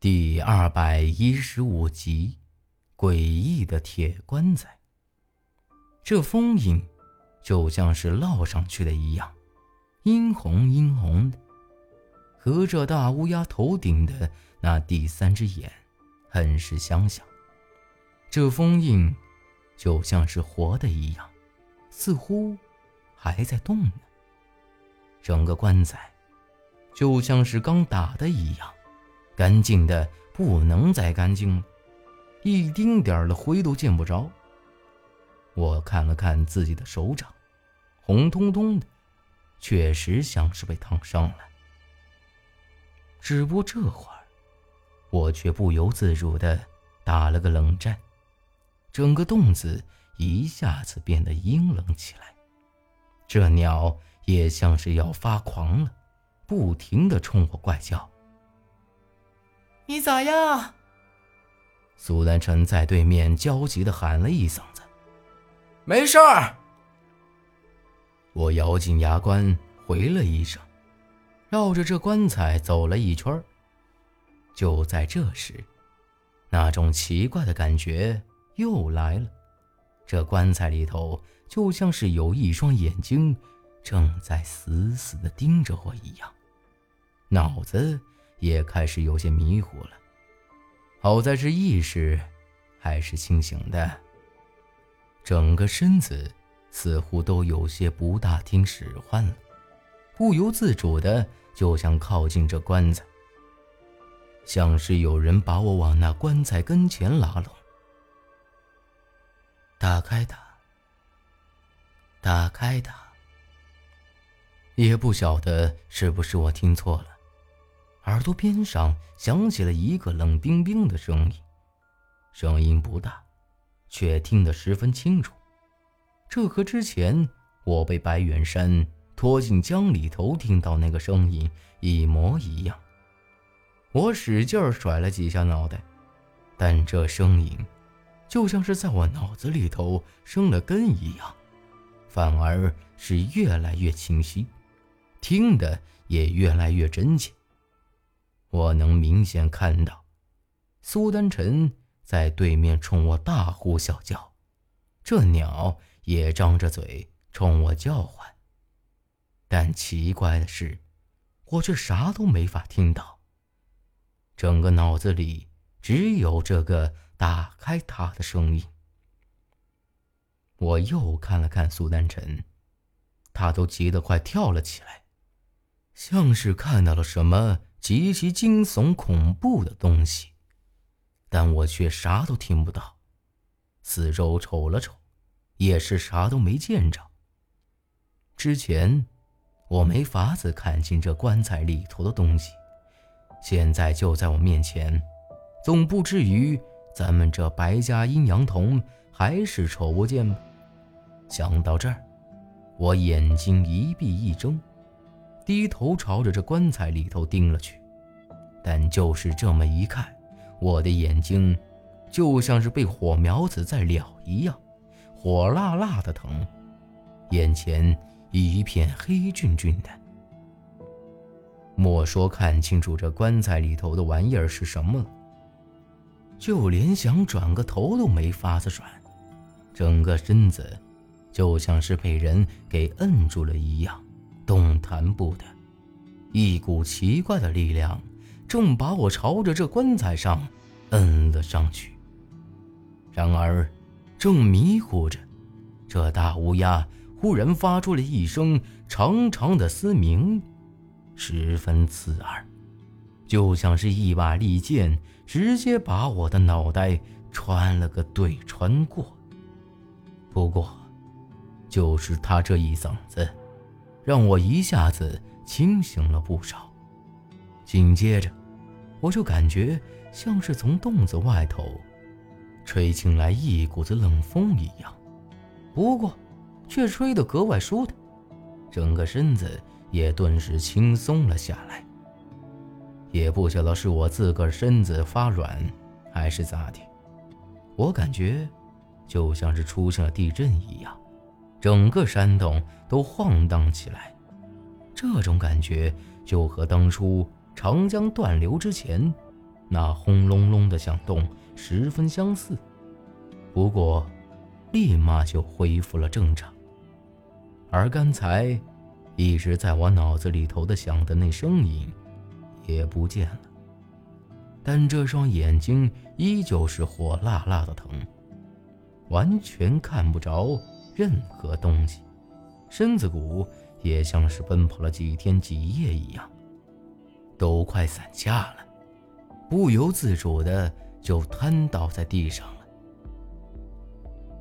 第二百一十五集，诡异的铁棺材。这封印就像是烙上去的一样，殷红殷红的，和这大乌鸦头顶的那第三只眼很是相像。这封印就像是活的一样，似乎还在动呢。整个棺材就像是刚打的一样。干净的不能再干净了，一丁点儿的灰都见不着。我看了看自己的手掌，红彤彤的，确实像是被烫伤了。只不过这会儿，我却不由自主的打了个冷战，整个洞子一下子变得阴冷起来。这鸟也像是要发狂了，不停的冲我怪叫。你咋样？苏丹臣在对面焦急的喊了一嗓子：“没事儿。”我咬紧牙关回了一声，绕着这棺材走了一圈。就在这时，那种奇怪的感觉又来了。这棺材里头就像是有一双眼睛正在死死的盯着我一样，脑子。也开始有些迷糊了，好在这意识还是清醒的。整个身子似乎都有些不大听使唤了，不由自主的就想靠近这棺材，像是有人把我往那棺材跟前拉拢。打开它，打开它。也不晓得是不是我听错了。耳朵边上响起了一个冷冰冰的声音，声音不大，却听得十分清楚。这和之前我被白远山拖进江里头听到那个声音一模一样。我使劲甩了几下脑袋，但这声音就像是在我脑子里头生了根一样，反而是越来越清晰，听得也越来越真切。我能明显看到，苏丹臣在对面冲我大呼小叫，这鸟也张着嘴冲我叫唤。但奇怪的是，我却啥都没法听到。整个脑子里只有这个打开它的声音。我又看了看苏丹臣，他都急得快跳了起来，像是看到了什么。极其惊悚恐怖的东西，但我却啥都听不到。四周瞅了瞅，也是啥都没见着。之前我没法子看清这棺材里头的东西，现在就在我面前，总不至于咱们这白家阴阳童还是瞅不见吧？想到这儿，我眼睛一闭一睁。低头朝着这棺材里头盯了去，但就是这么一看，我的眼睛就像是被火苗子在燎一样，火辣辣的疼，眼前一片黑俊俊的。莫说看清楚这棺材里头的玩意儿是什么了，就连想转个头都没法子转，整个身子就像是被人给摁住了一样。动弹不得，一股奇怪的力量正把我朝着这棺材上摁了上去。然而，正迷糊着，这大乌鸦忽然发出了一声长长的嘶鸣，十分刺耳，就像是一把利剑直接把我的脑袋穿了个对穿过。不过，就是他这一嗓子。让我一下子清醒了不少，紧接着，我就感觉像是从洞子外头吹进来一股子冷风一样，不过却吹得格外舒坦，整个身子也顿时轻松了下来。也不晓得是我自个儿身子发软，还是咋的，我感觉就像是出现了地震一样。整个山洞都晃荡起来，这种感觉就和当初长江断流之前，那轰隆隆的响动十分相似，不过立马就恢复了正常。而刚才一直在我脑子里头的响的那声音也不见了，但这双眼睛依旧是火辣辣的疼，完全看不着任何东西，身子骨也像是奔跑了几天几夜一样，都快散架了。不由自主的就瘫倒在地上了。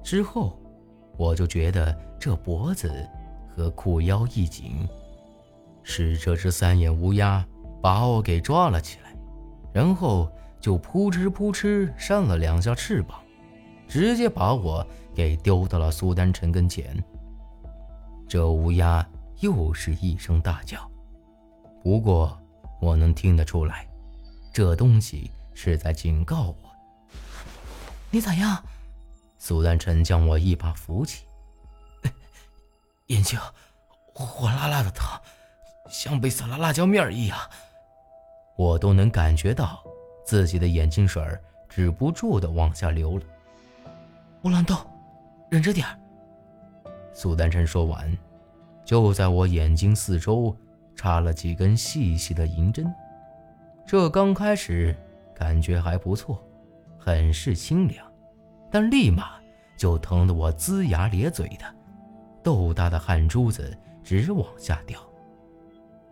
之后，我就觉得这脖子和裤腰一紧，是这只三眼乌鸦把我给抓了起来，然后就扑哧扑哧扇了两下翅膀，直接把我给丢到了苏丹臣跟前。这乌鸦又是一声大叫，不过我能听得出来。这东西是在警告我。你咋样？苏丹臣将我一把扶起，眼睛火辣辣的疼，像被撒了辣椒面一样。我都能感觉到自己的眼睛水止不住的往下流了。乌兰豆，忍着点儿苏丹臣说完，就在我眼睛四周插了几根细细的银针。这刚开始感觉还不错，很是清凉，但立马就疼得我龇牙咧嘴的，豆大的汗珠子直往下掉。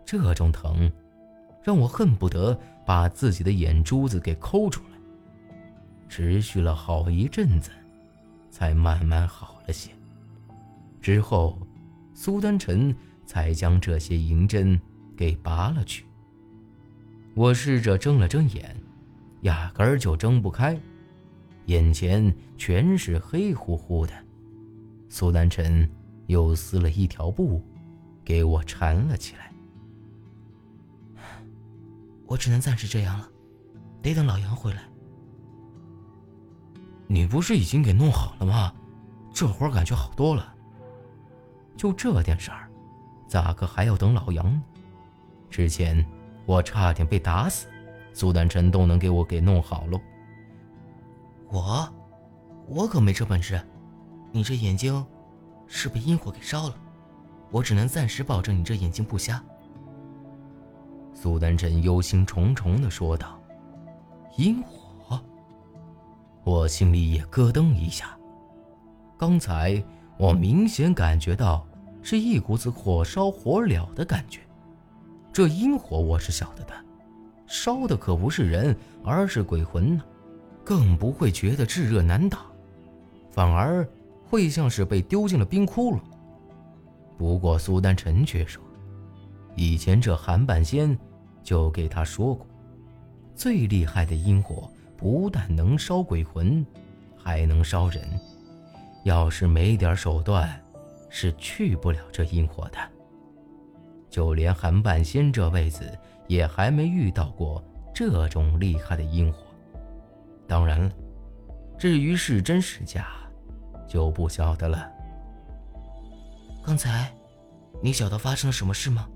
这种疼，让我恨不得把自己的眼珠子给抠出来。持续了好一阵子，才慢慢好了些。之后，苏丹臣才将这些银针给拔了去。我试着睁了睁眼，压根儿就睁不开，眼前全是黑乎乎的。苏丹臣又撕了一条布，给我缠了起来。我只能暂时这样了，得等老杨回来。你不是已经给弄好了吗？这会儿感觉好多了。就这点事儿，咋个还要等老杨？之前。我差点被打死，苏丹臣都能给我给弄好喽。我，我可没这本事。你这眼睛是被阴火给烧了，我只能暂时保证你这眼睛不瞎。苏丹臣忧心忡忡地说道：“阴火。”我心里也咯噔一下。刚才我明显感觉到是一股子火烧火燎的感觉。这阴火我是晓得的，烧的可不是人，而是鬼魂呢，更不会觉得炙热难打，反而会像是被丢进了冰窟窿。不过苏丹臣却说，以前这韩半仙就给他说过，最厉害的阴火不但能烧鬼魂，还能烧人，要是没点手段，是去不了这阴火的。就连韩半仙这辈子也还没遇到过这种厉害的阴火。当然了，至于是真是假，就不晓得了。刚才，你晓得发生了什么事吗？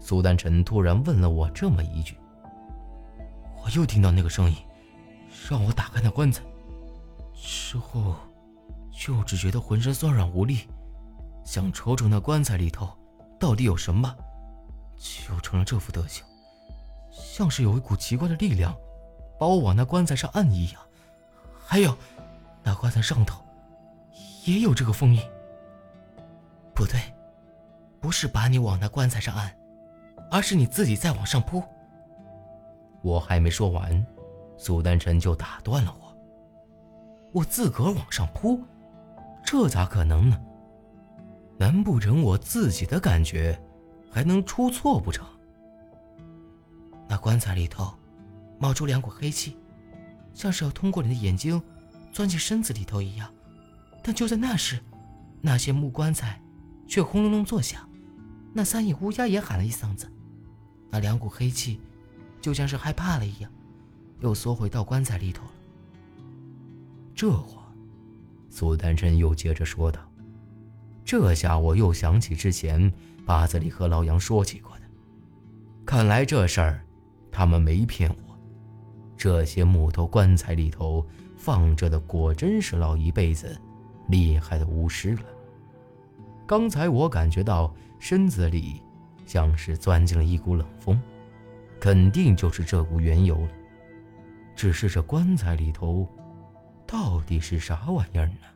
苏丹臣突然问了我这么一句。我又听到那个声音，让我打开那棺材，之后，就只觉得浑身酸软无力，想瞅瞅那棺材里头。到底有什么，就成了这副德行，像是有一股奇怪的力量，把我往那棺材上按一样。还有，那棺材上头也有这个封印。不对，不是把你往那棺材上按，而是你自己在往上扑。我还没说完，苏丹臣就打断了我。我自个儿往上扑，这咋可能呢？难不成我自己的感觉还能出错不成？那棺材里头冒出两股黑气，像是要通过你的眼睛钻进身子里头一样。但就在那时，那些木棺材却轰隆隆作响，那三眼乌鸦也喊了一嗓子。那两股黑气就像是害怕了一样，又缩回到棺材里头了。这话，苏丹真又接着说道。这下我又想起之前八子里和老杨说起过的，看来这事儿他们没骗我，这些木头棺材里头放着的果真是老一辈子厉害的巫师了。刚才我感觉到身子里像是钻进了一股冷风，肯定就是这股缘由了。只是这棺材里头到底是啥玩意儿呢？